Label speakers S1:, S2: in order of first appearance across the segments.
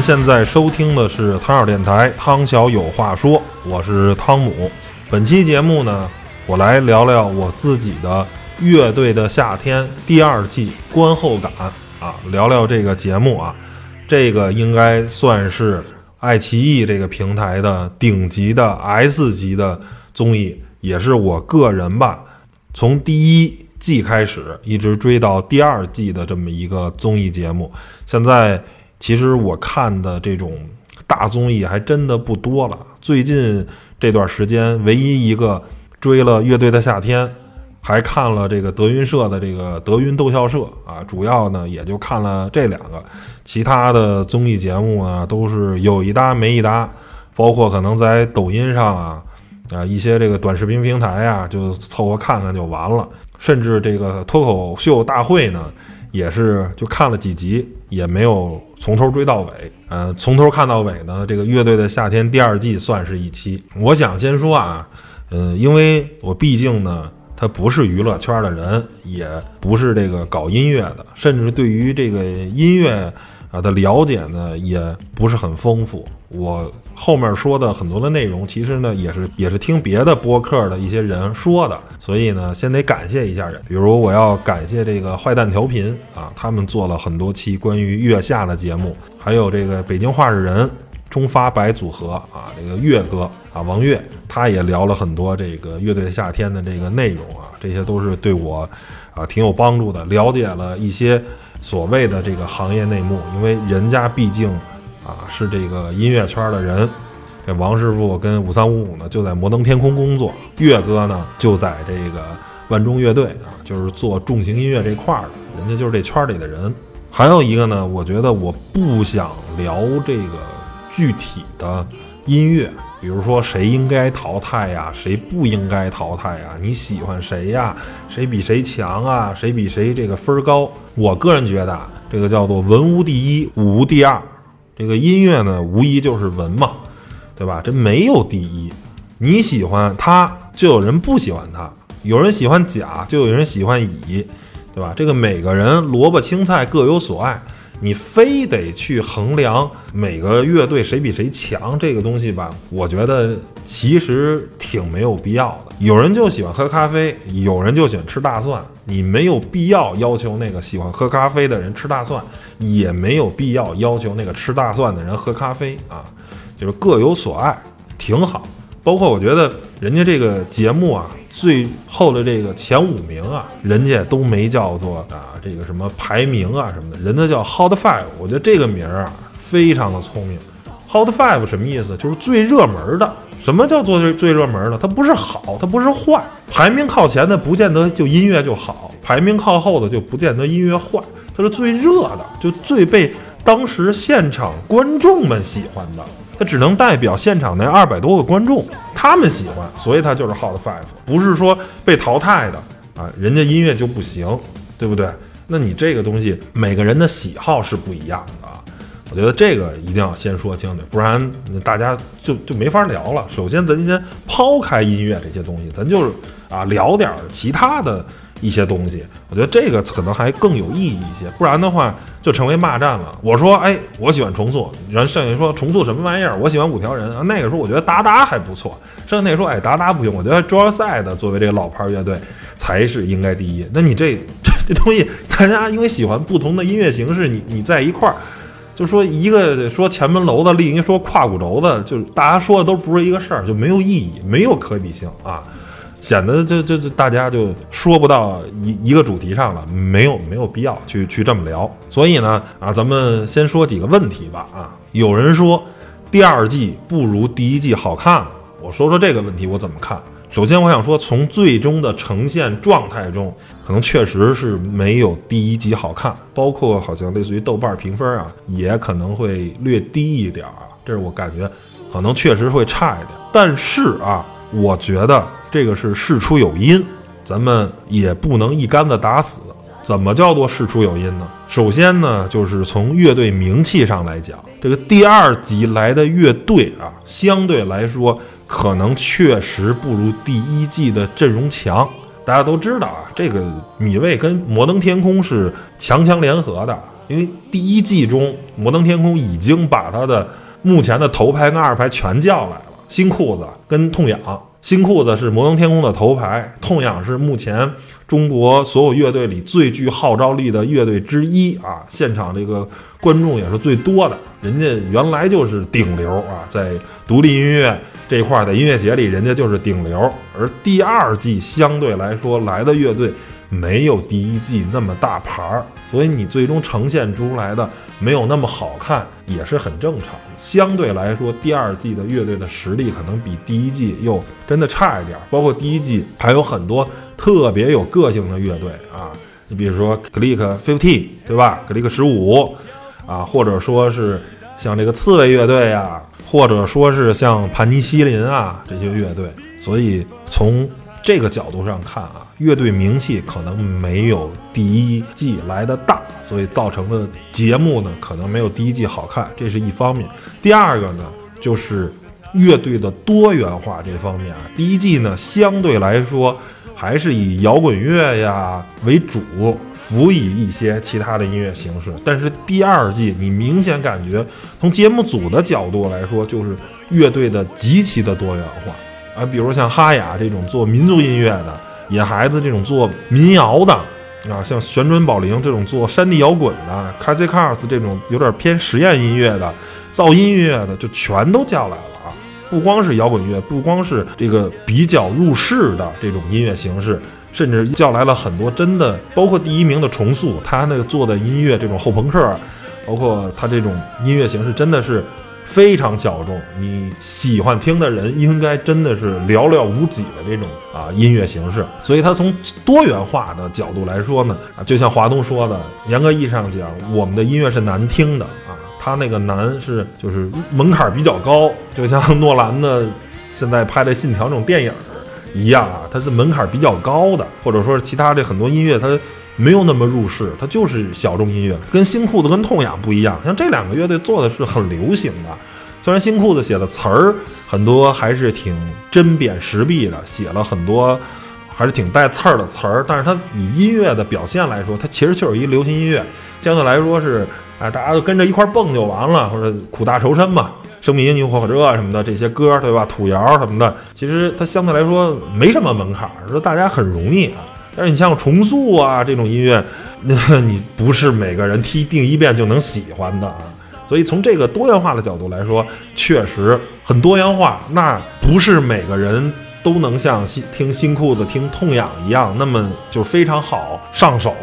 S1: 现在收听的是汤小电台，汤小有话说，我是汤姆。本期节目呢，我来聊聊我自己的《乐队的夏天》第二季观后感啊，聊聊这个节目啊，这个应该算是爱奇艺这个平台的顶级的 S 级的综艺，也是我个人吧，从第一季开始一直追到第二季的这么一个综艺节目，现在。其实我看的这种大综艺还真的不多了。最近这段时间，唯一一个追了《乐队的夏天》，还看了这个德云社的这个德云逗笑社啊，主要呢也就看了这两个。其他的综艺节目呢，都是有一搭没一搭，包括可能在抖音上啊啊一些这个短视频平台啊，就凑合看看就完了。甚至这个脱口秀大会呢。也是就看了几集，也没有从头追到尾。呃，从头看到尾呢，这个乐队的夏天第二季算是一期。我想先说啊，嗯，因为我毕竟呢，他不是娱乐圈的人，也不是这个搞音乐的，甚至对于这个音乐啊的了解呢，也不是很丰富。我后面说的很多的内容，其实呢也是也是听别的播客的一些人说的，所以呢先得感谢一下人，比如我要感谢这个坏蛋调频啊，他们做了很多期关于月下的节目，还有这个北京话事人中发白组合啊，这个月哥啊王月，他也聊了很多这个乐队夏天的这个内容啊，这些都是对我啊挺有帮助的，了解了一些所谓的这个行业内幕，因为人家毕竟。啊，是这个音乐圈的人，这王师傅跟五三五五呢就在摩登天空工作，岳哥呢就在这个万众乐队啊，就是做重型音乐这块儿的，人家就是这圈里的人。还有一个呢，我觉得我不想聊这个具体的音乐，比如说谁应该淘汰呀，谁不应该淘汰呀，你喜欢谁呀？谁比谁强啊？谁比谁这个分儿高？我个人觉得啊这个叫做文无第一，武无第二。这个音乐呢，无疑就是文嘛，对吧？这没有第一，你喜欢它，就有人不喜欢它；有人喜欢甲，就有人喜欢乙，对吧？这个每个人萝卜青菜各有所爱，你非得去衡量每个乐队谁比谁强，这个东西吧，我觉得其实挺没有必要的。有人就喜欢喝咖啡，有人就喜欢吃大蒜。你没有必要要求那个喜欢喝咖啡的人吃大蒜，也没有必要要求那个吃大蒜的人喝咖啡啊，就是各有所爱，挺好。包括我觉得人家这个节目啊，最后的这个前五名啊，人家都没叫做啊这个什么排名啊什么的，人家叫 Hot Five。我觉得这个名儿啊，非常的聪明。Hot Five 什么意思？就是最热门的。什么叫做最最热门的？它不是好，它不是坏。排名靠前的不见得就音乐就好，排名靠后的就不见得音乐坏。它是最热的，就最被当时现场观众们喜欢的。它只能代表现场那二百多个观众，他们喜欢，所以他就是 Hot Five，不是说被淘汰的啊。人家音乐就不行，对不对？那你这个东西，每个人的喜好是不一样的。我觉得这个一定要先说清楚，不然大家就就没法聊了。首先，咱先抛开音乐这些东西，咱就是啊聊点其他的一些东西。我觉得这个可能还更有意义一些，不然的话就成为骂战了。我说，哎，我喜欢重塑，人剩下说重塑什么玩意儿？我喜欢五条人啊。那个时候我觉得达达还不错，剩下那说，哎，达达不行，我觉得 Joyside 作为这个老牌乐队才是应该第一。那你这这东西，大家因为喜欢不同的音乐形式，你你在一块儿。就说一个说前门楼子，另一个说胯骨轴子，就是大家说的都不是一个事儿，就没有意义，没有可比性啊，显得就就就大家就说不到一一个主题上了，没有没有必要去去这么聊。所以呢啊，咱们先说几个问题吧啊。有人说第二季不如第一季好看了，我说说这个问题我怎么看。首先我想说，从最终的呈现状态中。可能确实是没有第一集好看，包括好像类似于豆瓣评分啊，也可能会略低一点儿啊。这是我感觉，可能确实会差一点。但是啊，我觉得这个是事出有因，咱们也不能一竿子打死。怎么叫做事出有因呢？首先呢，就是从乐队名气上来讲，这个第二集来的乐队啊，相对来说可能确实不如第一季的阵容强。大家都知道啊，这个米卫跟摩登天空是强强联合的，因为第一季中摩登天空已经把他的目前的头牌跟二牌全叫来了，新裤子跟痛痒。新裤子是摩登天空的头牌，痛痒是目前中国所有乐队里最具号召力的乐队之一啊！现场这个观众也是最多的，人家原来就是顶流啊，在独立音乐这块，在音乐节里人家就是顶流。而第二季相对来说来的乐队。没有第一季那么大牌儿，所以你最终呈现出来的没有那么好看，也是很正常。相对来说，第二季的乐队的实力可能比第一季又真的差一点。包括第一季还有很多特别有个性的乐队啊，你比如说 Click Fifty，对吧？Click 十五啊，或者说是像这个刺猬乐队啊，或者说是像盘尼西林啊这些乐队。所以从这个角度上看啊。乐队名气可能没有第一季来的大，所以造成的节目呢，可能没有第一季好看，这是一方面。第二个呢，就是乐队的多元化这方面啊，第一季呢相对来说还是以摇滚乐呀为主，辅以一些其他的音乐形式。但是第二季，你明显感觉从节目组的角度来说，就是乐队的极其的多元化啊，比如像哈雅这种做民族音乐的。野孩子这种做民谣的啊，像旋转宝铃这种做山地摇滚的，Cassie Cars 这种有点偏实验音乐的、噪音音乐的，就全都叫来了啊！不光是摇滚乐，不光是这个比较入世的这种音乐形式，甚至叫来了很多真的，包括第一名的重塑，他那个做的音乐这种后朋克，包括他这种音乐形式，真的是。非常小众，你喜欢听的人应该真的是寥寥无几的这种啊音乐形式。所以它从多元化的角度来说呢，啊，就像华东说的，严格意义上讲，我们的音乐是难听的啊。它那个难是就是门槛比较高，就像诺兰的现在拍的《信条》这种电影一样啊，它是门槛比较高的，或者说其他这很多音乐它。没有那么入世，它就是小众音乐，跟新裤子跟痛痒不一样。像这两个乐队做的是很流行的，虽然新裤子写的词儿很多还是挺针砭时弊的，写了很多还是挺带刺儿的词儿，但是它以音乐的表现来说，它其实就是一流行音乐，相对来说是哎大家都跟着一块蹦就完了，或者苦大仇深嘛，生命因你火热什么的这些歌对吧？土谣什么的，其实它相对来说没什么门槛，说大家很容易啊。但是你像重塑啊这种音乐，那 你不是每个人听一遍就能喜欢的啊。所以从这个多元化的角度来说，确实很多元化。那不是每个人都能像新听新裤子、听痛痒一样，那么就非常好上手。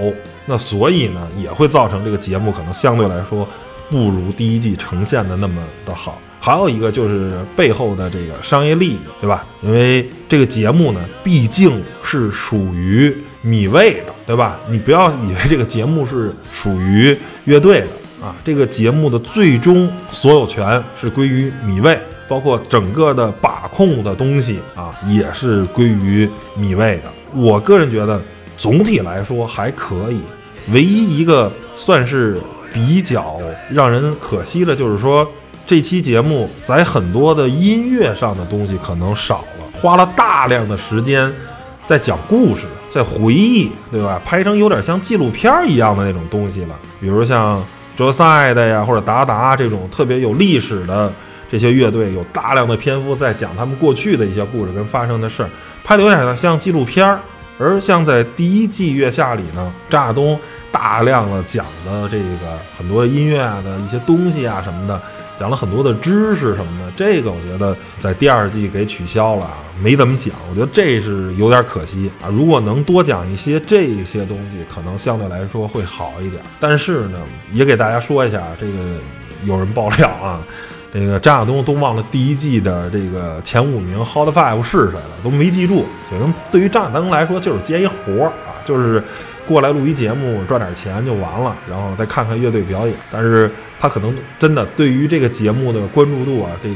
S1: 那所以呢，也会造成这个节目可能相对来说不如第一季呈现的那么的好。还有一个就是背后的这个商业利益，对吧？因为这个节目呢，毕竟是属于米味的，对吧？你不要以为这个节目是属于乐队的啊，这个节目的最终所有权是归于米味，包括整个的把控的东西啊，也是归于米味的。我个人觉得，总体来说还可以。唯一一个算是比较让人可惜的，就是说。这期节目在很多的音乐上的东西可能少了，花了大量的时间在讲故事，在回忆，对吧？拍成有点像纪录片一样的那种东西了。比如像哲赛的呀，或者达达这种特别有历史的这些乐队，有大量的篇幅在讲他们过去的一些故事跟发生的事儿，拍的有点像纪录片儿。而像在第一季月下里呢，张亚东大量的讲的这个很多音乐啊的一些东西啊什么的。讲了很多的知识什么的，这个我觉得在第二季给取消了啊，没怎么讲。我觉得这是有点可惜啊。如果能多讲一些这些东西，可能相对来说会好一点。但是呢，也给大家说一下，这个有人爆料啊，这个张亚东都忘了第一季的这个前五名 Hot Five 是谁了，都没记住。可能对于张亚东来说，就是接一活儿啊，就是过来录一节目赚点钱就完了，然后再看看乐队表演。但是。他可能真的对于这个节目的关注度啊，这个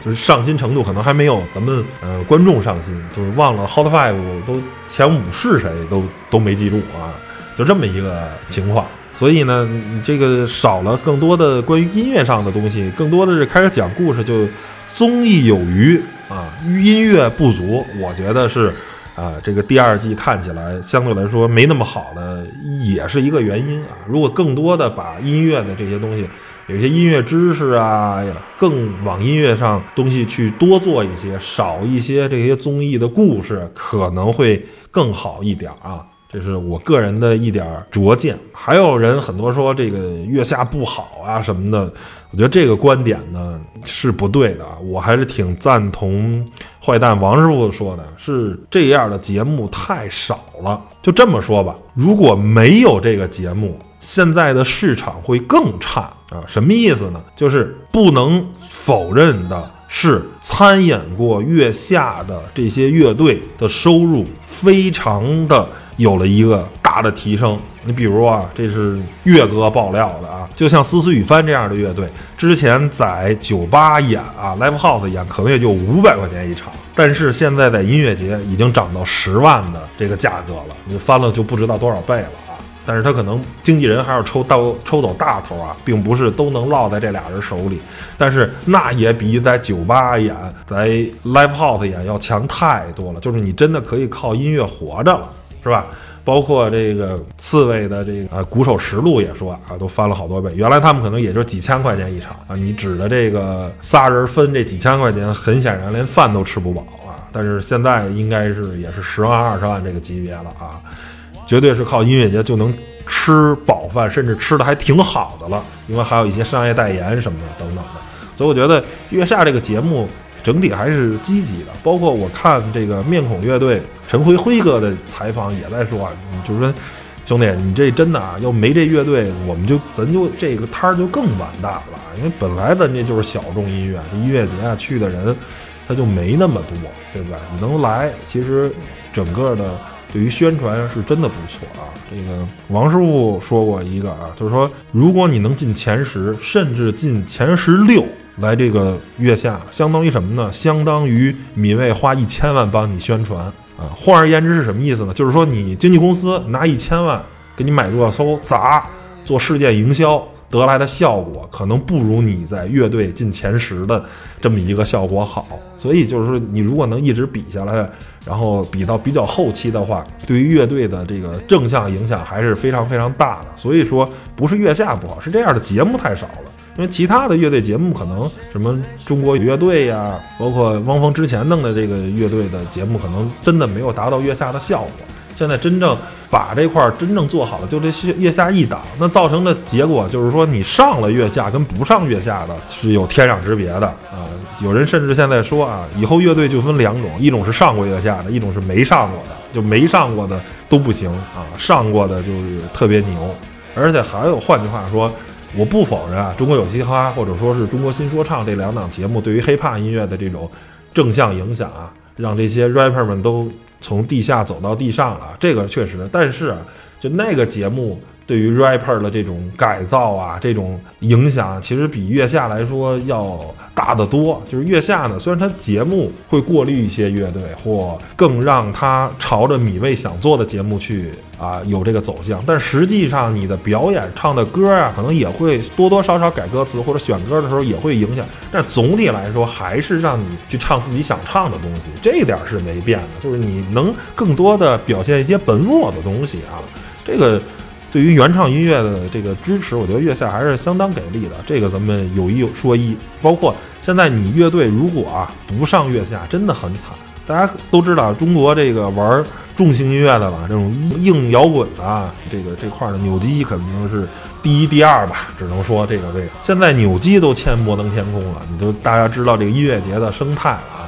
S1: 就是上心程度，可能还没有咱们呃观众上心，就是忘了 Hot Five 都前五是谁都都没记住啊，就这么一个情况。所以呢，这个少了更多的关于音乐上的东西，更多的是开始讲故事，就综艺有余啊，音乐不足。我觉得是啊，这个第二季看起来相对来说没那么好的，也是一个原因啊。如果更多的把音乐的这些东西，有些音乐知识啊，更往音乐上东西去多做一些，少一些这些综艺的故事，可能会更好一点啊。这是我个人的一点拙见。还有人很多说这个月下不好啊什么的。我觉得这个观点呢是不对的，我还是挺赞同坏蛋王师傅说的，是这样的节目太少了。就这么说吧，如果没有这个节目，现在的市场会更差啊？什么意思呢？就是不能否认的是，参演过月下的这些乐队的收入非常的有了一个大的提升。你比如啊，这是岳哥爆料的啊，就像思思雨帆这样的乐队，之前在酒吧演啊，live house 演，可能也就五百块钱一场，但是现在在音乐节已经涨到十万的这个价格了，你翻了就不知道多少倍了啊！但是他可能经纪人还要抽到抽走大头啊，并不是都能落在这俩人手里，但是那也比在酒吧演、在 live house 演要强太多了，就是你真的可以靠音乐活着了，是吧？包括这个刺猬的这个啊，鼓手实录也说啊，都翻了好多倍。原来他们可能也就几千块钱一场啊，你指的这个仨人分这几千块钱，很显然连饭都吃不饱啊。但是现在应该是也是十万二十万这个级别了啊，绝对是靠音乐节就能吃饱饭，甚至吃的还挺好的了。因为还有一些商业代言什么的等等的，所以我觉得月下这个节目。整体还是积极的，包括我看这个面孔乐队陈辉辉哥的采访也在说啊，就是说兄弟，你这真的啊，要没这乐队，我们就咱就这个摊儿就更完蛋了，因为本来咱这就是小众音乐，这音乐节啊去的人他就没那么多，对不对？你能来，其实整个的对于宣传是真的不错啊。这个王师傅说过一个啊，就是说如果你能进前十，甚至进前十六。来这个月下，相当于什么呢？相当于米未花一千万帮你宣传啊。换而言之是什么意思呢？就是说你经纪公司拿一千万给你买热搜砸做事件营销得来的效果，可能不如你在乐队进前十的这么一个效果好。所以就是说，你如果能一直比下来，然后比到比较后期的话，对于乐队的这个正向影响还是非常非常大的。所以说，不是月下不好，是这样的节目太少了。因为其他的乐队节目可能什么中国有乐队呀，包括汪峰之前弄的这个乐队的节目，可能真的没有达到月下的效果。现在真正把这块真正做好了，就这月下一档，那造成的结果就是说，你上了月下跟不上月下的是有天壤之别的啊。有人甚至现在说啊，以后乐队就分两种，一种是上过月下的，一种是没上过的，就没上过的都不行啊，上过的就是特别牛。而且还有换句话说。我不否认啊，中国有嘻哈或者说是中国新说唱这两档节目对于 hiphop 音乐的这种正向影响啊，让这些 rapper 们都从地下走到地上了，这个确实。但是就那个节目。对于 rapper 的这种改造啊，这种影响，其实比月下来说要大得多。就是月下呢，虽然它节目会过滤一些乐队，或更让它朝着米未想做的节目去啊，有这个走向，但实际上你的表演唱的歌啊，可能也会多多少少改歌词，或者选歌的时候也会影响。但总体来说，还是让你去唱自己想唱的东西，这一点是没变的。就是你能更多的表现一些本我的东西啊，这个。对于原创音乐的这个支持，我觉得月下还是相当给力的。这个咱们有一说一，包括现在你乐队如果啊不上月下，真的很惨。大家都知道，中国这个玩重型音乐的吧，这种硬摇滚啊，这个这块的扭机肯定是第一、第二吧，只能说这个位置。现在扭机都签摩登天空了，你就大家知道这个音乐节的生态了。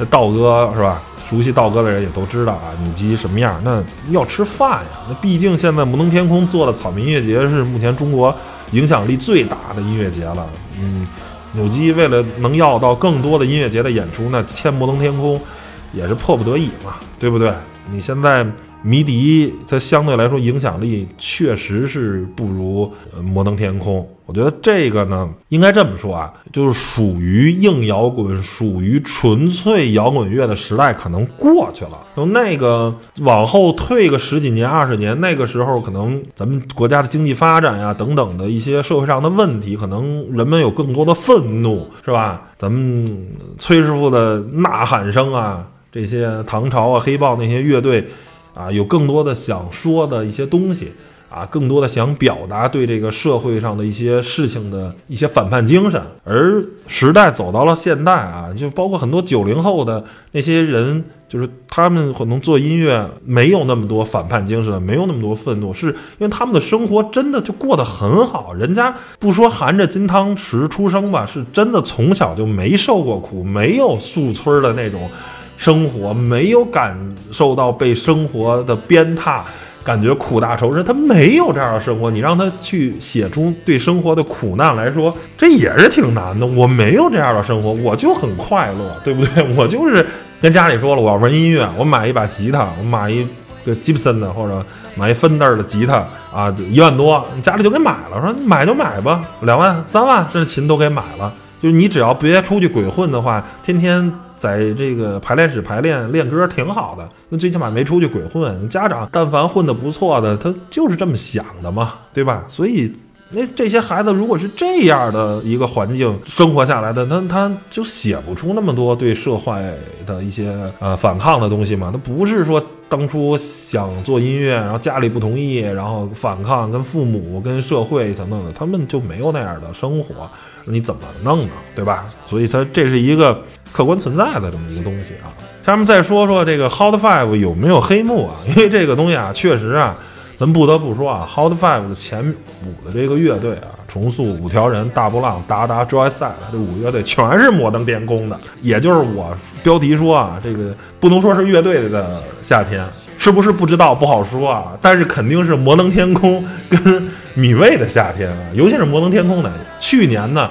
S1: 这道哥是吧？熟悉道哥的人也都知道啊，纽基什么样？那要吃饭呀。那毕竟现在摩登天空做的草莓音乐节是目前中国影响力最大的音乐节了。嗯，纽基为了能要到更多的音乐节的演出，那签摩登天空也是迫不得已嘛，对不对？你现在。迷笛它相对来说影响力确实是不如摩登天空，我觉得这个呢应该这么说啊，就是属于硬摇滚、属于纯粹摇滚乐的时代可能过去了。就那个往后退个十几年、二十年，那个时候可能咱们国家的经济发展呀等等的一些社会上的问题，可能人们有更多的愤怒，是吧？咱们崔师傅的呐喊声啊。这些唐朝啊、黑豹那些乐队啊，有更多的想说的一些东西。啊，更多的想表达对这个社会上的一些事情的一些反叛精神，而时代走到了现代啊，就包括很多九零后的那些人，就是他们可能做音乐没有那么多反叛精神，没有那么多愤怒，是因为他们的生活真的就过得很好，人家不说含着金汤匙出生吧，是真的从小就没受过苦，没有树村的那种生活，没有感受到被生活的鞭挞。感觉苦大仇深，他没有这样的生活，你让他去写出对生活的苦难来说，这也是挺难的。我没有这样的生活，我就很快乐，对不对？我就是跟家里说了，我要玩音乐，我买一把吉他，我买一个吉普森的或者买一芬德的吉他啊，一万多，家里就给买了，说买就买吧，两万、三万，甚至琴都给买了。就是你只要别出去鬼混的话，天天。在这个排练室排练练歌挺好的，那最起码没出去鬼混。家长但凡混得不错的，他就是这么想的嘛，对吧？所以那这些孩子如果是这样的一个环境生活下来的，那他就写不出那么多对社会的一些呃反抗的东西嘛。他不是说当初想做音乐，然后家里不同意，然后反抗跟父母跟社会等等的，他们就没有那样的生活，你怎么弄呢？对吧？所以它这是一个。客观存在的这么一个东西啊，下面再说说这个 Hot Five 有没有黑幕啊？因为这个东西啊，确实啊，咱不得不说啊，Hot Five 的前五的这个乐队啊，重塑、五条人、大波浪、达达、Joyce 这五个乐队全是摩登天空的，也就是我标题说啊，这个不能说是乐队的夏天，是不是不知道不好说啊，但是肯定是摩登天空跟米未的夏天啊，尤其是摩登天空的，去年呢。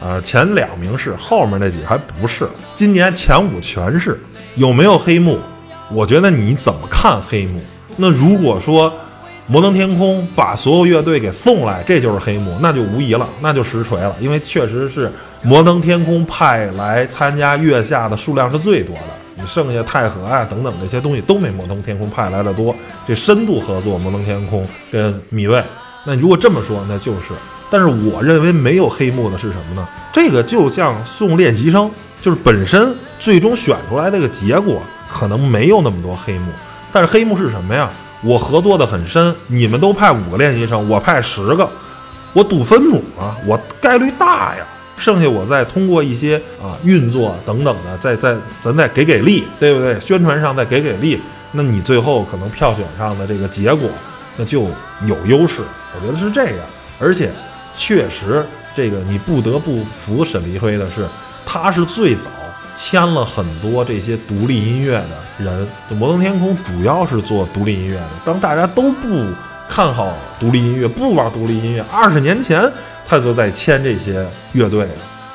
S1: 呃，前两名是，后面那几个还不是。今年前五全是，有没有黑幕？我觉得你怎么看黑幕？那如果说摩登天空把所有乐队给送来，这就是黑幕，那就无疑了，那就实锤了。因为确实是摩登天空派来参加月下的数量是最多的，你剩下太和啊等等这些东西都没摩登天空派来的多。这深度合作，摩登天空跟米未，那如果这么说，那就是。但是我认为没有黑幕的是什么呢？这个就像送练习生，就是本身最终选出来这个结果可能没有那么多黑幕。但是黑幕是什么呀？我合作的很深，你们都派五个练习生，我派十个，我赌分母啊，我概率大呀。剩下我再通过一些啊运作等等的，再再咱再给给力，对不对？宣传上再给给力，那你最后可能票选上的这个结果那就有优势。我觉得是这样，而且。确实，这个你不得不服沈黎辉的是，他是最早签了很多这些独立音乐的人。就摩登天空主要是做独立音乐的，当大家都不看好独立音乐，不玩独立音乐，二十年前他就在签这些乐队，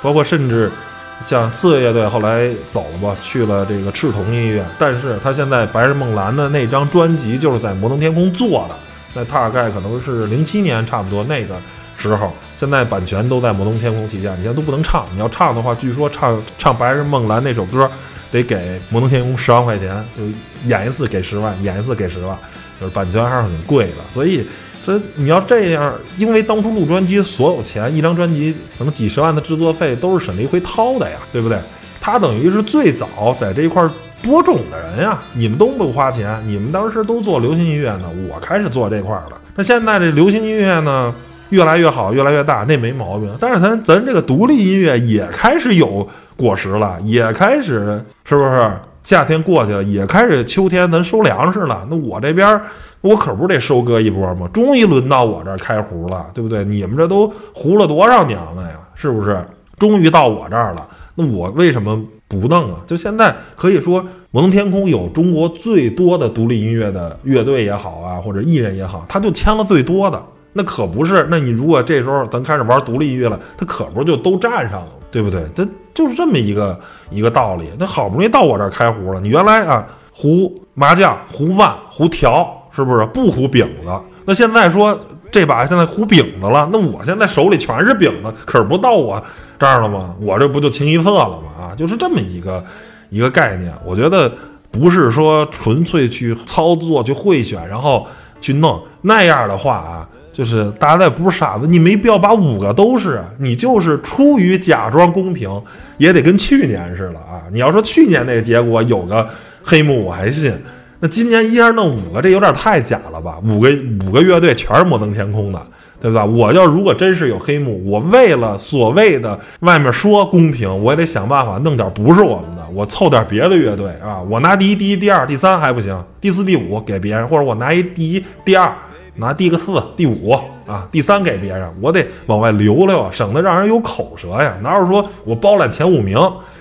S1: 包括甚至像刺猬乐队后来走了吧，去了这个赤铜音乐，但是他现在白日梦蓝的那张专辑就是在摩登天空做的，那大概可能是零七年差不多那个。时候，现在版权都在摩登天空旗下，你现在都不能唱。你要唱的话，据说唱唱《白日梦蓝》那首歌，得给摩登天空十万块钱，就演一次给十万，演一次给十万，就是版权还是很贵的。所以，所以你要这样，因为当初录专辑所有钱，一张专辑可能几十万的制作费都是沈黎辉掏的呀，对不对？他等于是最早在这一块播种的人呀。你们都不花钱，你们当时都做流行音乐呢，我开始做这块了。那现在这流行音乐呢？越来越好，越来越大，那没毛病。但是咱咱这个独立音乐也开始有果实了，也开始是不是？夏天过去了，也开始秋天咱收粮食了。那我这边我可不得收割一波吗？终于轮到我这儿开胡了，对不对？你们这都胡了多少年了呀？是不是？终于到我这儿了，那我为什么不弄啊？就现在可以说，摩登天空有中国最多的独立音乐的乐队也好啊，或者艺人也好，他就签了最多的。那可不是，那你如果这时候咱开始玩独立音乐了，他可不就都占上了，对不对？这就是这么一个一个道理。那好不容易到我这儿开胡了，你原来啊胡麻将、胡万、胡条，是不是不胡饼子？那现在说这把现在胡饼子了，那我现在手里全是饼子，可不到我这儿了吗？我这不就清一色了吗？啊，就是这么一个一个概念。我觉得不是说纯粹去操作、去会选，然后去弄那样的话啊。就是大家也不是傻子，你没必要把五个都是，你就是出于假装公平，也得跟去年似的啊！你要说去年那个结果有个黑幕我还信。那今年一下弄五个，这有点太假了吧？五个五个乐队全是摩登天空的，对吧？我要如果真是有黑幕，我为了所谓的外面说公平，我也得想办法弄点不是我们的，我凑点别的乐队啊，我拿第一、第一、第二、第三还不行，第四、第五给别人，或者我拿一第一、第二，拿第个四、第五啊，第三给别人，我得往外留留，省得让人有口舌呀。哪有说我包揽前五名，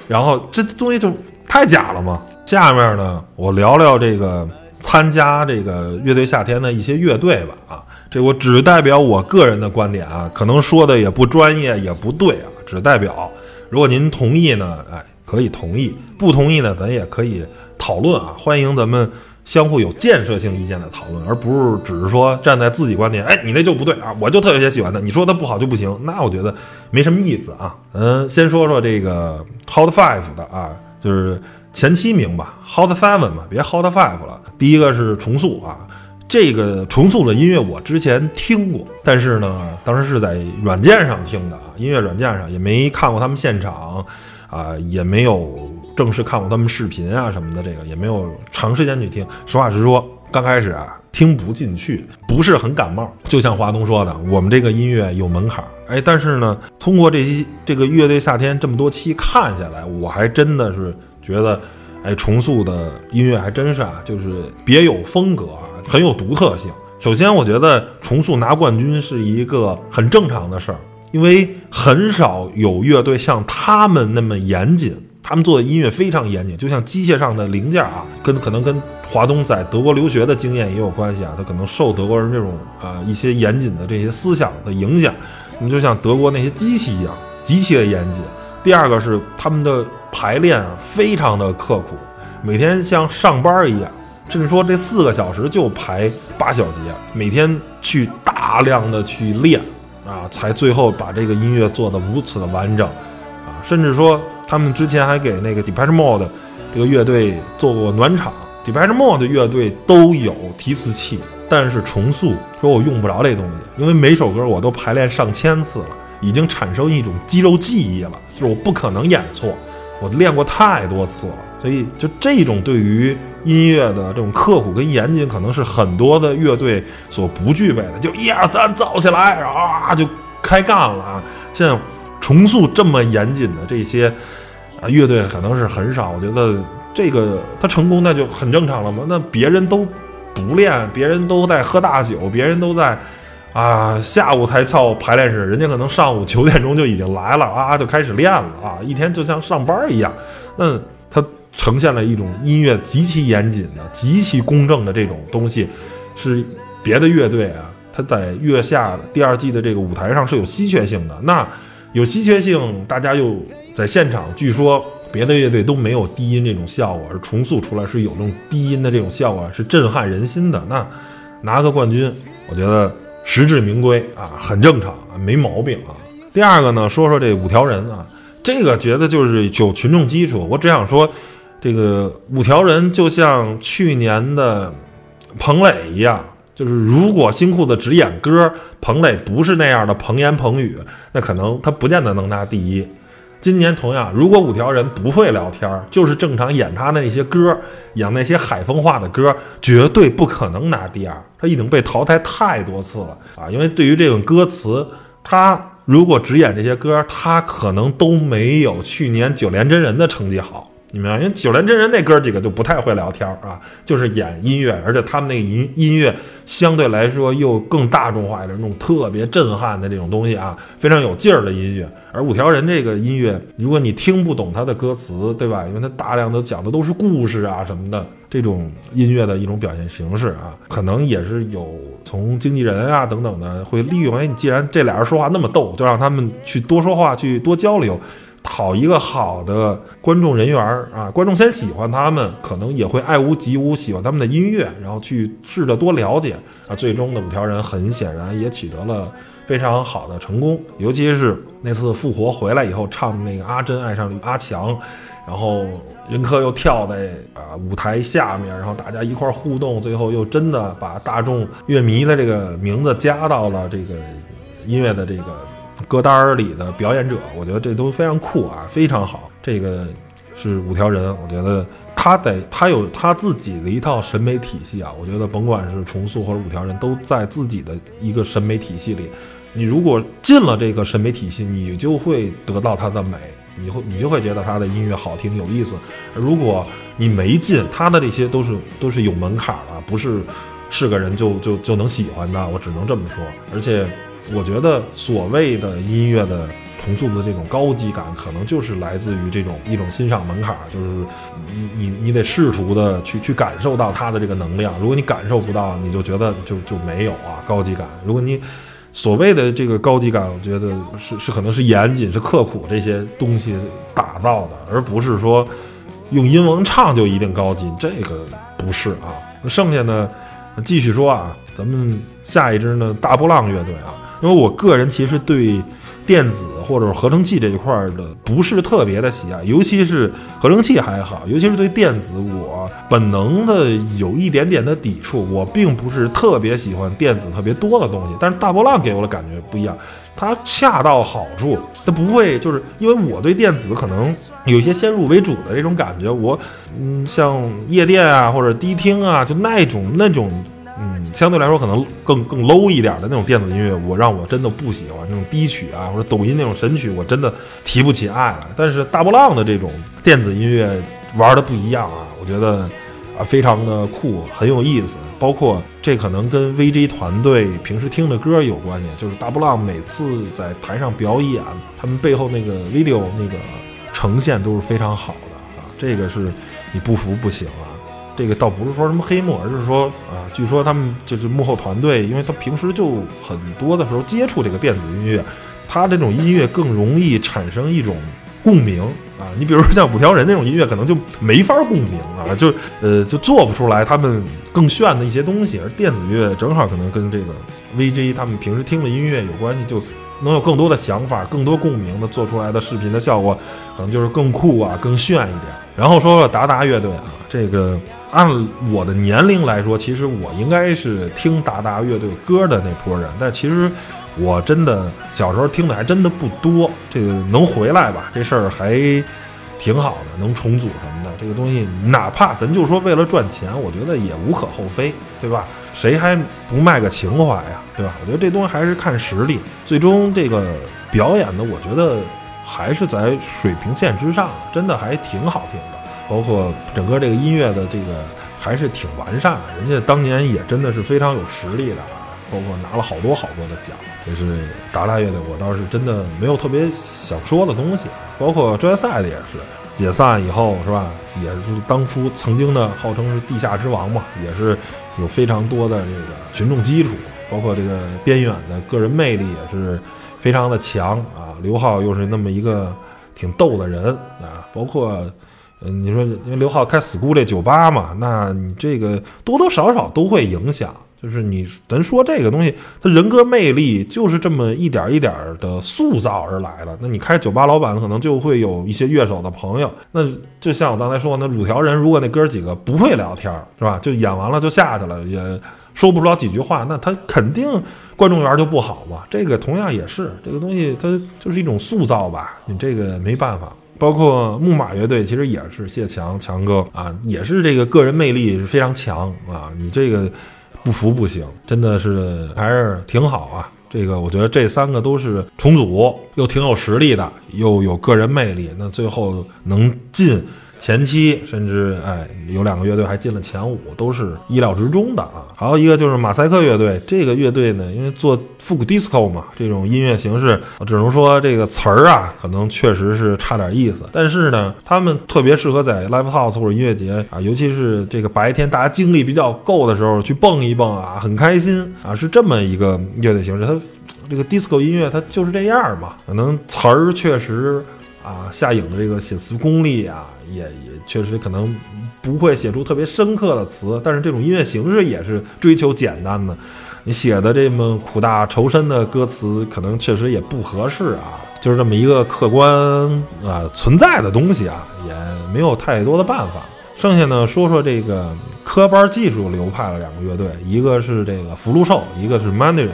S1: 然后这东西就太假了嘛？下面呢，我聊聊这个参加这个乐队夏天的一些乐队吧。啊，这我只代表我个人的观点啊，可能说的也不专业，也不对啊，只代表。如果您同意呢，哎，可以同意；不同意呢，咱也可以讨论啊。欢迎咱们相互有建设性意见的讨论，而不是只是说站在自己观点，哎，你那就不对啊，我就特别喜欢的，你说它不好就不行，那我觉得没什么意思啊。嗯，先说说这个 Hot Five 的啊，就是。前七名吧，Hot Seven 吧，别 Hot Five 了。第一个是重塑啊，这个重塑的音乐我之前听过，但是呢，当时是在软件上听的啊，音乐软件上也没看过他们现场啊，也没有正式看过他们视频啊什么的，这个也没有长时间去听。实话实说，刚开始啊听不进去，不是很感冒。就像华东说的，我们这个音乐有门槛儿，哎，但是呢，通过这些这个乐队夏天这么多期看下来，我还真的是。觉得，哎，重塑的音乐还真是啊，就是别有风格啊，很有独特性。首先，我觉得重塑拿冠军是一个很正常的事儿，因为很少有乐队像他们那么严谨，他们做的音乐非常严谨，就像机械上的零件啊，跟可能跟华东在德国留学的经验也有关系啊，他可能受德国人这种啊一些严谨的这些思想的影响，你就像德国那些机器一样，极其的严谨。第二个是他们的。排练啊非常的刻苦，每天像上班一样，甚至说这四个小时就排八小节，每天去大量的去练啊，才最后把这个音乐做得如此的完整啊。甚至说他们之前还给那个 Depeche Mode 这个乐队做过暖场，Depeche Mode 乐队都有提词器，但是重塑说我用不着这东西，因为每首歌我都排练上千次了，已经产生一种肌肉记忆了，就是我不可能演错。我练过太多次了，所以就这种对于音乐的这种刻苦跟严谨，可能是很多的乐队所不具备的。就一二三，造起来，啊，就开干了啊！现在重塑这么严谨的这些啊乐队，可能是很少。我觉得这个他成功，那就很正常了嘛。那别人都不练，别人都在喝大酒，别人都在。啊，下午才到排练室，人家可能上午九点钟就已经来了啊，就开始练了啊，一天就像上班一样。那他呈现了一种音乐极其严谨的、极其公正的这种东西，是别的乐队啊，他在月下第二季的这个舞台上是有稀缺性的。那有稀缺性，大家又在现场，据说别的乐队都没有低音这种效果，而重塑出来是有这种低音的这种效果，是震撼人心的。那拿个冠军，我觉得。实至名归啊，很正常，没毛病啊。第二个呢，说说这五条人啊，这个觉得就是有群众基础。我只想说，这个五条人就像去年的彭磊一样，就是如果新裤子只演歌，彭磊不是那样的彭言彭语，那可能他不见得能拿第一。今年同样，如果五条人不会聊天儿，就是正常演他那些歌，演那些海风化的歌，绝对不可能拿第二。他已经被淘汰太多次了啊！因为对于这种歌词，他如果只演这些歌，他可能都没有去年九连真人的成绩好。你明白？因为九连真人那哥几个就不太会聊天啊，就是演音乐，而且他们那个音音乐相对来说又更大众化一点，那种特别震撼的这种东西啊，非常有劲儿的音乐。而五条人这个音乐，如果你听不懂他的歌词，对吧？因为他大量的讲的都是故事啊什么的，这种音乐的一种表现形式啊，可能也是有从经纪人啊等等的会利用。哎，你既然这俩人说话那么逗，就让他们去多说话，去多交流。讨一个好的观众人缘儿啊，观众先喜欢他们，可能也会爱屋及乌，喜欢他们的音乐，然后去试着多了解啊。最终的五条人很显然也取得了非常好的成功，尤其是那次复活回来以后唱那个阿珍爱上阿强，然后任科又跳在啊舞台下面，然后大家一块互动，最后又真的把大众乐迷的这个名字加到了这个音乐的这个。歌单里的表演者，我觉得这都非常酷啊，非常好。这个是五条人，我觉得他得他有他自己的一套审美体系啊。我觉得甭管是重塑或者五条人都在自己的一个审美体系里。你如果进了这个审美体系，你就会得到它的美，你会你就会觉得他的音乐好听有意思。如果你没进，他的这些都是都是有门槛的，不是是个人就就就能喜欢的。我只能这么说。而且我觉得所谓的音乐的重塑的这种高级感，可能就是来自于这种一种欣赏门槛，就是你你你得试图的去去感受到它的这个能量。如果你感受不到，你就觉得就就没有啊高级感。如果你所谓的这个高级感，我觉得是是可能是严谨、是刻苦这些东西打造的，而不是说用英文唱就一定高级，这个不是啊。剩下呢，继续说啊，咱们下一支呢，大波浪乐队啊，因为我个人其实对。电子或者合成器这一块的不是特别的喜爱，尤其是合成器还好，尤其是对电子，我本能的有一点点的抵触。我并不是特别喜欢电子特别多的东西，但是大波浪给我的感觉不一样，它恰到好处，它不会就是因为我对电子可能有一些先入为主的这种感觉，我嗯，像夜店啊或者迪厅啊，就那种那种。嗯，相对来说可能更更 low 一点的那种电子音乐，我让我真的不喜欢那种低曲啊，或者抖音那种神曲，我真的提不起爱来。但是大波浪的这种电子音乐玩的不一样啊，我觉得啊非常的酷，很有意思。包括这可能跟 VJ 团队平时听的歌有关系，就是大波浪每次在台上表演，他们背后那个 video 那个呈现都是非常好的啊，这个是你不服不行啊。这个倒不是说什么黑幕，而是说啊，据说他们就是幕后团队，因为他平时就很多的时候接触这个电子音乐，他这种音乐更容易产生一种共鸣啊。你比如说像五条人那种音乐，可能就没法共鸣啊，就呃就做不出来他们更炫的一些东西。而电子乐正好可能跟这个 VJ 他们平时听的音乐有关系，就能有更多的想法、更多共鸣的做出来的视频的效果，可能就是更酷啊、更炫一点。然后说说达达乐队啊，这个。按我的年龄来说，其实我应该是听达达乐队歌的那波人，但其实我真的小时候听的还真的不多。这个能回来吧，这事儿还挺好的，能重组什么的，这个东西哪怕咱就说为了赚钱，我觉得也无可厚非，对吧？谁还不卖个情怀呀，对吧？我觉得这东西还是看实力，最终这个表演的，我觉得还是在水平线之上的，真的还挺好听的。包括整个这个音乐的这个还是挺完善的，人家当年也真的是非常有实力的啊，包括拿了好多好多的奖。就是达达乐队，我倒是真的没有特别想说的东西。包括专业赛的也是解散以后是吧，也是当初曾经的号称是地下之王嘛，也是有非常多的这个群众基础，包括这个边远的个人魅力也是非常的强啊。刘浩又是那么一个挺逗的人啊，包括。嗯，你说因为刘浩开 school 这酒吧嘛，那你这个多多少少都会影响。就是你咱说这个东西，他人格魅力就是这么一点一点的塑造而来的。那你开酒吧老板可能就会有一些乐手的朋友。那就像我刚才说，那五条人如果那哥几个不会聊天，是吧？就演完了就下去了，也说不出来几句话，那他肯定观众缘就不好嘛。这个同样也是这个东西，它就是一种塑造吧。你这个没办法。包括木马乐队，其实也是谢强强哥啊，也是这个个人魅力非常强啊。你这个不服不行，真的是还是挺好啊。这个我觉得这三个都是重组，又挺有实力的，又有个人魅力，那最后能进。前期甚至哎，有两个乐队还进了前五，都是意料之中的啊。还有一个就是马赛克乐队，这个乐队呢，因为做复古 disco 嘛，这种音乐形式，只能说这个词儿啊，可能确实是差点意思。但是呢，他们特别适合在 live house 或者音乐节啊，尤其是这个白天大家精力比较够的时候去蹦一蹦啊，很开心啊，是这么一个乐队形式。它这个 disco 音乐它就是这样嘛，可能词儿确实。啊，夏影的这个写词功力啊，也也确实可能不会写出特别深刻的词，但是这种音乐形式也是追求简单的。你写的这么苦大仇深的歌词，可能确实也不合适啊。就是这么一个客观啊存在的东西啊，也没有太多的办法。剩下呢，说说这个科班技术流派的两个乐队，一个是这个福禄寿，一个是 Mandarin。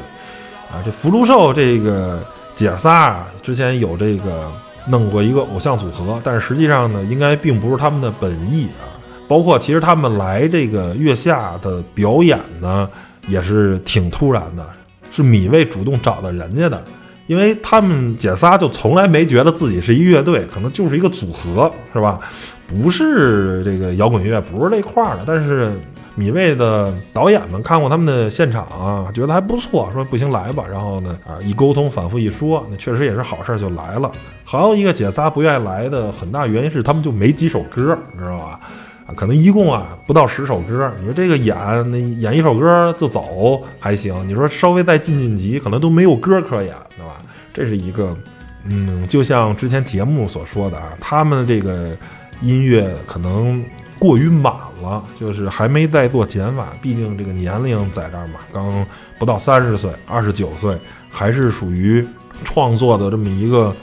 S1: 啊，这福禄寿这个姐仨啊，之前有这个。弄过一个偶像组合，但是实际上呢，应该并不是他们的本意啊。包括其实他们来这个月下的表演呢，也是挺突然的，是米未主动找的人家的，因为他们姐仨就从来没觉得自己是一乐队，可能就是一个组合，是吧？不是这个摇滚乐，不是这块儿的。但是米未的导演们看过他们的现场，觉得还不错，说不行来吧。然后呢，啊一沟通，反复一说，那确实也是好事儿，就来了。还有一个姐仨不愿意来的很大原因是他们就没几首歌，你知道吧？啊，可能一共啊不到十首歌。你说这个演那演一首歌就走还行，你说稍微再晋晋级，可能都没有歌可演，对吧？这是一个，嗯，就像之前节目所说的啊，他们这个。音乐可能过于满了，就是还没在做减法。毕竟这个年龄在这儿嘛，刚不到三十岁，二十九岁，还是属于创作的这么一个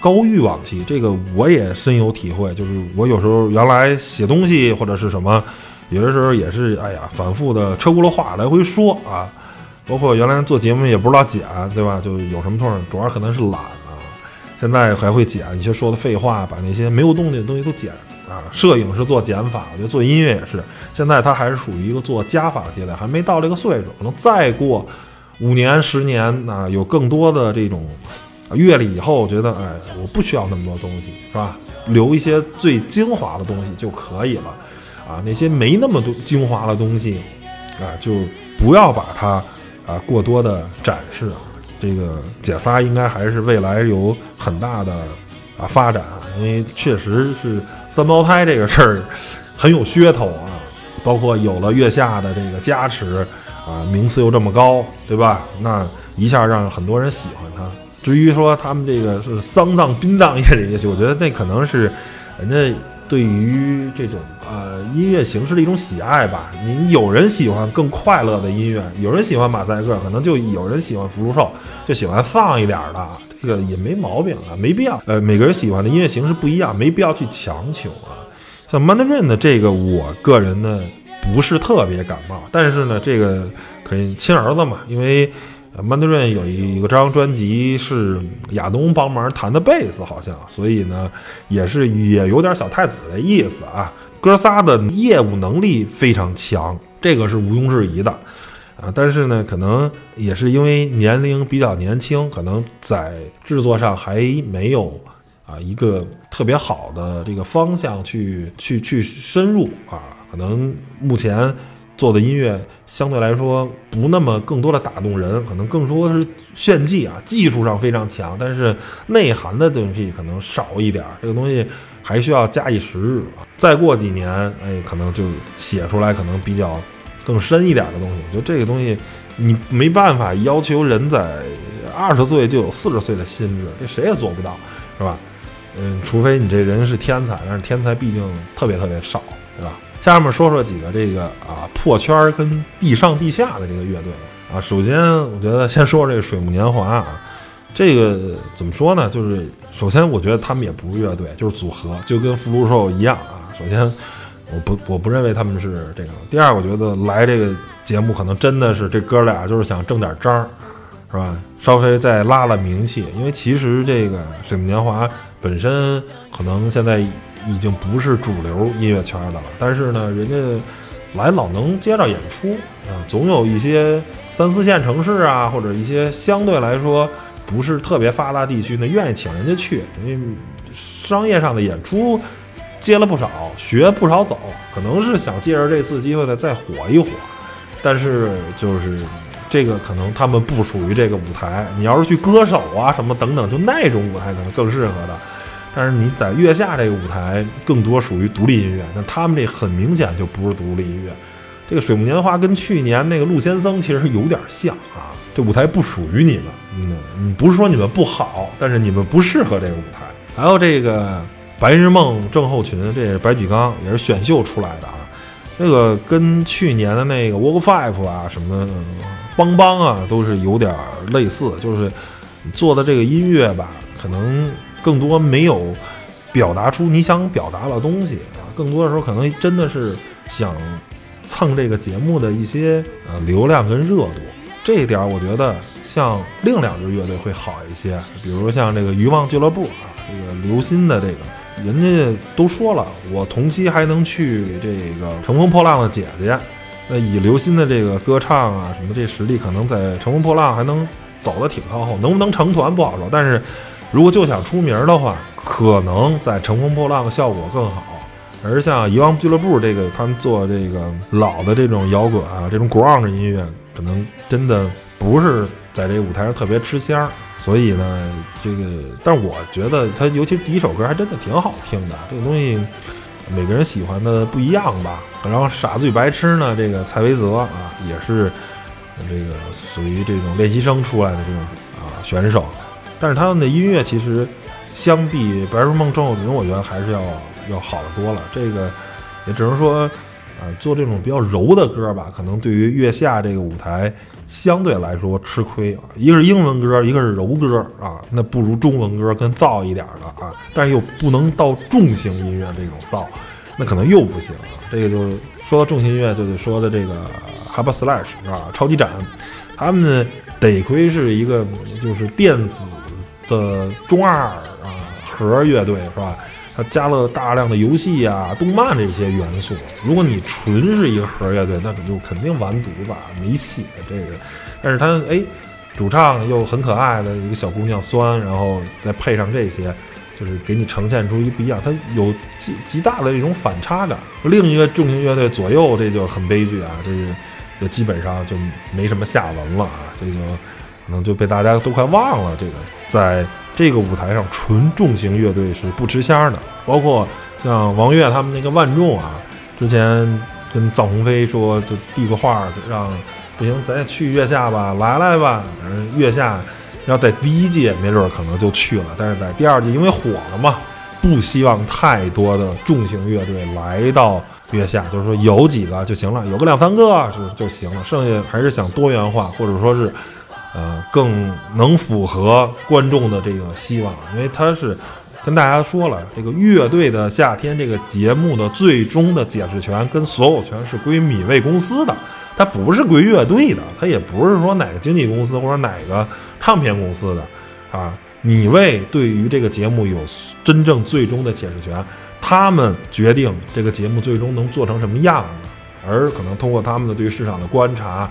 S1: 高欲望期。这个我也深有体会。就是我有时候原来写东西或者是什么，有的时候也是哎呀，反复的车轱辘话来回说啊。包括原来做节目也不知道剪，对吧？就有什么错，主要可能是懒啊。现在还会剪一些说的废话，把那些没有动静的东西都剪啊。摄影是做减法，我觉得做音乐也是。现在他还是属于一个做加法的阶段，还没到这个岁数。可能再过五年、十年啊，有更多的这种阅历以后，我觉得哎，我不需要那么多东西，是吧？留一些最精华的东西就可以了啊。那些没那么多精华的东西啊，就不要把它啊过多的展示。这个姐仨应该还是未来有很大的啊发展，因为确实是三胞胎这个事儿很有噱头啊，包括有了月下的这个加持啊，名次又这么高，对吧？那一下让很多人喜欢他。至于说他们这个是丧葬殡葬业这些，我觉得那可能是人家。对于这种呃音乐形式的一种喜爱吧，你有人喜欢更快乐的音乐，有人喜欢马赛克，可能就有人喜欢福禄寿，就喜欢放一点的，这个也没毛病啊，没必要。呃，每个人喜欢的音乐形式不一样，没必要去强求啊。像 Mandarin 的这个，我个人呢不是特别感冒，但是呢，这个可以亲儿子嘛，因为。曼德润有一个张专辑是亚东帮忙弹的贝斯，好像，所以呢，也是也有点小太子的意思啊。哥仨的业务能力非常强，这个是毋庸置疑的啊。但是呢，可能也是因为年龄比较年轻，可能在制作上还没有啊一个特别好的这个方向去去去深入啊。可能目前。做的音乐相对来说不那么更多的打动人，可能更多的是炫技啊，技术上非常强，但是内涵的东西可能少一点。这个东西还需要加以时日啊，再过几年，哎，可能就写出来可能比较更深一点的东西。就这个东西，你没办法要求人在二十岁就有四十岁的心智，这谁也做不到，是吧？嗯，除非你这人是天才，但是天才毕竟特别特别少，对吧？下面说说几个这个啊破圈儿跟地上地下的这个乐队啊。首先，我觉得先说说这个水木年华啊，这个怎么说呢？就是首先，我觉得他们也不是乐队，就是组合，就跟福禄寿一样啊。首先，我不我不认为他们是这个。第二，我觉得来这个节目可能真的是这哥俩就是想挣点章儿，是吧？稍微再拉拉名气，因为其实这个水木年华本身可能现在。已经不是主流音乐圈的了，但是呢，人家来老能接着演出啊，总有一些三四线城市啊，或者一些相对来说不是特别发达地区呢，愿意请人家去，因为商业上的演出接了不少，学不少走，可能是想借着这次机会呢再火一火，但是就是这个可能他们不属于这个舞台，你要是去歌手啊什么等等，就那种舞台可能更适合的。但是你在月下这个舞台更多属于独立音乐，那他们这很明显就不是独立音乐。这个水木年华跟去年那个陆先生其实有点像啊，这舞台不属于你们，嗯，不是说你们不好，但是你们不适合这个舞台。还有这个白日梦症候群，这也是白举纲也是选秀出来的啊，这个跟去年的那个 Work Five 啊什么邦邦啊都是有点类似，就是做的这个音乐吧，可能。更多没有表达出你想表达的东西啊，更多的时候可能真的是想蹭这个节目的一些呃流量跟热度，这一点我觉得像另两支乐队会好一些，比如像这个渔望俱乐部啊，这个刘鑫的这个人家都说了，我同期还能去这个《乘风破浪的姐姐》，那以刘鑫的这个歌唱啊什么这实力，可能在《乘风破浪》还能走得挺靠后，能不能成团不好说。但是如果就想出名的话，可能在《乘风破浪》的效果更好。而像遗忘俱乐部这个，他们做这个老的这种摇滚啊，这种 ground 音乐，可能真的不是在这个舞台上特别吃香。所以呢，这个，但是我觉得他，尤其是第一首歌，还真的挺好听的。这个东西，每个人喜欢的不一样吧。然后傻子与白痴呢，这个蔡维泽啊，也是这个属于这种练习生出来的这种啊选手。但是他们的音乐其实相比白日梦郑秀文，我觉得还是要。要好得多了，这个也只能说，呃，做这种比较柔的歌吧，可能对于月下这个舞台相对来说吃亏啊。一个是英文歌，一个是柔歌啊，那不如中文歌更燥一点的啊，但是又不能到重型音乐这种燥，那可能又不行。啊这个就是说到重型音乐，就得说的这个 h a b Slash 啊，超级展，他们得亏是一个就是电子的中二啊核乐队是吧？它加了大量的游戏啊、动漫这些元素。如果你纯是一个核乐队，那可就肯定完犊子啊，没戏。这个，但是它哎，主唱又很可爱的一个小姑娘酸，然后再配上这些，就是给你呈现出一不一样。它有极极大的这种反差感。另一个重型乐队左右，这就很悲剧啊，这个就基本上就没什么下文了啊，这个可能就被大家都快忘了。这个在。这个舞台上纯重型乐队是不吃香的，包括像王悦他们那个万众啊，之前跟臧鸿飞说就递个话，让不行，咱也去月下吧，来来吧。嗯，月下要在第一届没准可能就去了，但是在第二届因为火了嘛，不希望太多的重型乐队来到月下，就是说有几个就行了，有个两三个就就行了，剩下还是想多元化，或者说是。呃，更能符合观众的这个希望，因为他是跟大家说了，这个乐队的夏天这个节目的最终的解释权跟所有权是归米未公司的，它不是归乐队的，它也不是说哪个经纪公司或者哪个唱片公司的啊。米未对于这个节目有真正最终的解释权，他们决定这个节目最终能做成什么样，而可能通过他们的对市场的观察。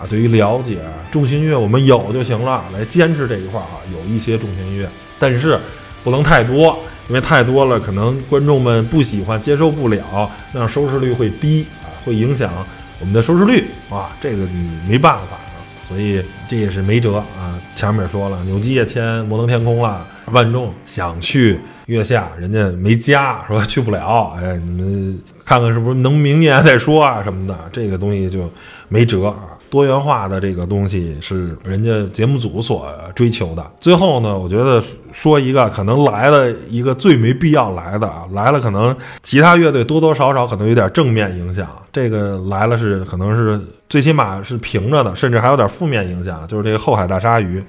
S1: 啊，对于了解重型音乐，我们有就行了，来坚持这一块儿啊，有一些重型音乐，但是不能太多，因为太多了，可能观众们不喜欢，接受不了，那样收视率会低啊，会影响我们的收视率啊，这个你没办法啊，所以这也是没辙啊。前面说了，扭机也签摩登天空了，万众想去月下，人家没加，说去不了，哎，你们看看是不是能明年再说啊什么的，这个东西就没辙啊。多元化的这个东西是人家节目组所追求的。最后呢，我觉得说一个可能来了一个最没必要来的啊，来了可能其他乐队多多少少可能有点正面影响，这个来了是可能是最起码是平着的，甚至还有点负面影响，就是这个后海大鲨鱼，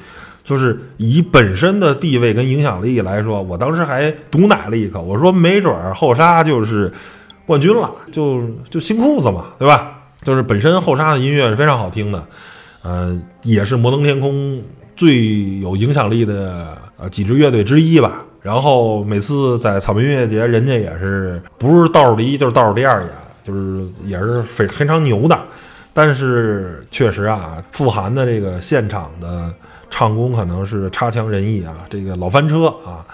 S1: 就是以本身的地位跟影响力来说，我当时还毒奶了一口，我说没准儿后沙就是冠军了，就就新裤子嘛，对吧？就是本身后沙的音乐是非常好听的，呃，也是摩登天空最有影响力的呃几支乐队之一吧。然后每次在草莓音乐节，人家也是不是倒数第一就是倒数第二演，就是也是非非常牛的。但是确实啊，富含的这个现场的唱功可能是差强人意啊，这个老翻车啊。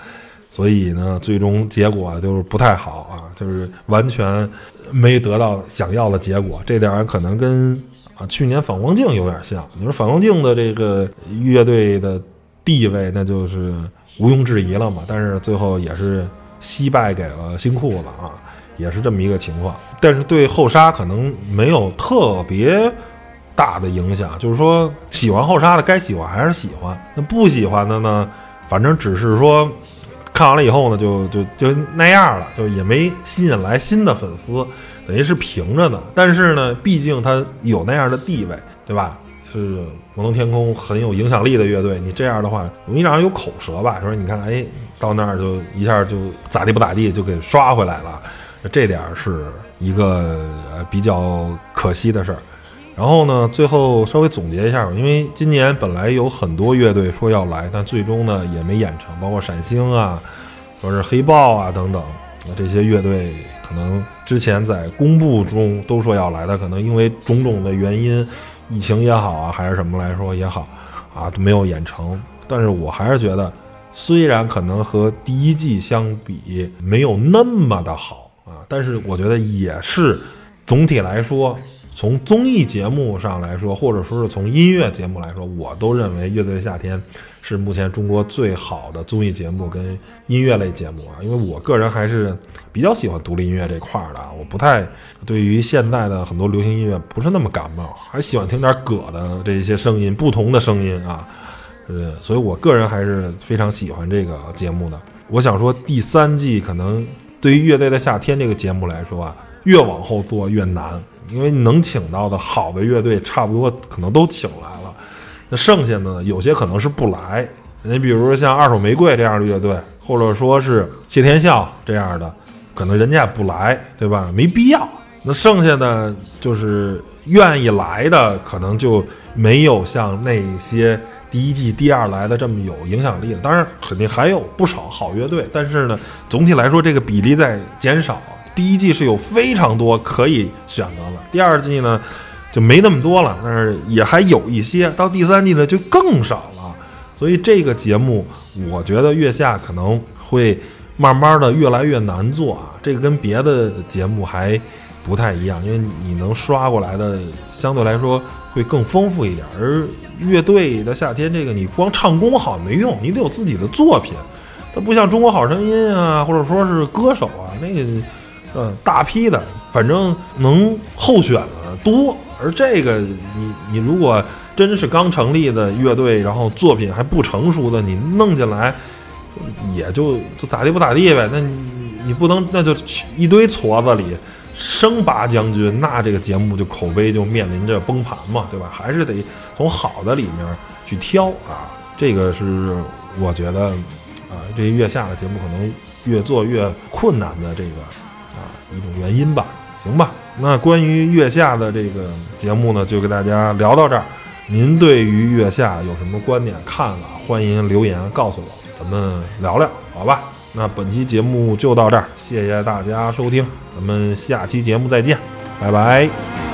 S1: 所以呢，最终结果就是不太好啊，就是完全没得到想要的结果。这点可能跟啊去年反光镜有点像。你说反光镜的这个乐队的地位，那就是毋庸置疑了嘛。但是最后也是惜败给了新裤子啊，也是这么一个情况。但是对后沙可能没有特别大的影响，就是说喜欢后沙的该喜欢还是喜欢，那不喜欢的呢，反正只是说。看完了以后呢，就就就那样了，就也没吸引来新的粉丝，等于是平着呢。但是呢，毕竟他有那样的地位，对吧？是摩登天空很有影响力的乐队，你这样的话容易让人有口舌吧？说你看，哎，到那儿就一下就咋地不咋地就给刷回来了，这点是一个比较可惜的事儿。然后呢，最后稍微总结一下吧，因为今年本来有很多乐队说要来，但最终呢也没演成，包括闪星啊，说是黑豹啊等等，这些乐队可能之前在公布中都说要来的，可能因为种种的原因，疫情也好啊，还是什么来说也好啊，都没有演成。但是我还是觉得，虽然可能和第一季相比没有那么的好啊，但是我觉得也是总体来说。从综艺节目上来说，或者说是从音乐节目来说，我都认为《乐队的夏天》是目前中国最好的综艺节目跟音乐类节目啊。因为我个人还是比较喜欢独立音乐这块儿的，我不太对于现代的很多流行音乐不是那么感冒，还喜欢听点葛的这些声音，不同的声音啊。呃，所以我个人还是非常喜欢这个节目的。我想说，第三季可能对于《乐队的夏天》这个节目来说啊，越往后做越难。因为能请到的好的乐队，差不多可能都请来了，那剩下的呢，有些可能是不来。你比如说像二手玫瑰这样的乐队，或者说是谢天笑这样的，可能人家也不来，对吧？没必要。那剩下的就是愿意来的，可能就没有像那些第一季、第二来的这么有影响力了。当然，肯定还有不少好乐队，但是呢，总体来说这个比例在减少。第一季是有非常多可以选择的，第二季呢就没那么多了，但是也还有一些。到第三季呢就更少了，所以这个节目我觉得月下可能会慢慢的越来越难做啊。这个跟别的节目还不太一样，因为你能刷过来的相对来说会更丰富一点。而乐队的夏天这个你光唱功好没用，你得有自己的作品。它不像中国好声音啊，或者说是歌手啊那个。嗯，大批的，反正能候选的多。而这个，你你如果真是刚成立的乐队，然后作品还不成熟的，你弄进来，也就就咋地不咋地呗。那你你不能，那就一堆矬子里生拔将军，那这个节目就口碑就面临着崩盘嘛，对吧？还是得从好的里面去挑啊。这个是我觉得啊，这月下的节目可能越做越困难的这个。一种原因吧，行吧。那关于月下的这个节目呢，就给大家聊到这儿。您对于月下有什么观点看法？欢迎留言告诉我，咱们聊聊，好吧？那本期节目就到这儿，谢谢大家收听，咱们下期节目再见，拜拜。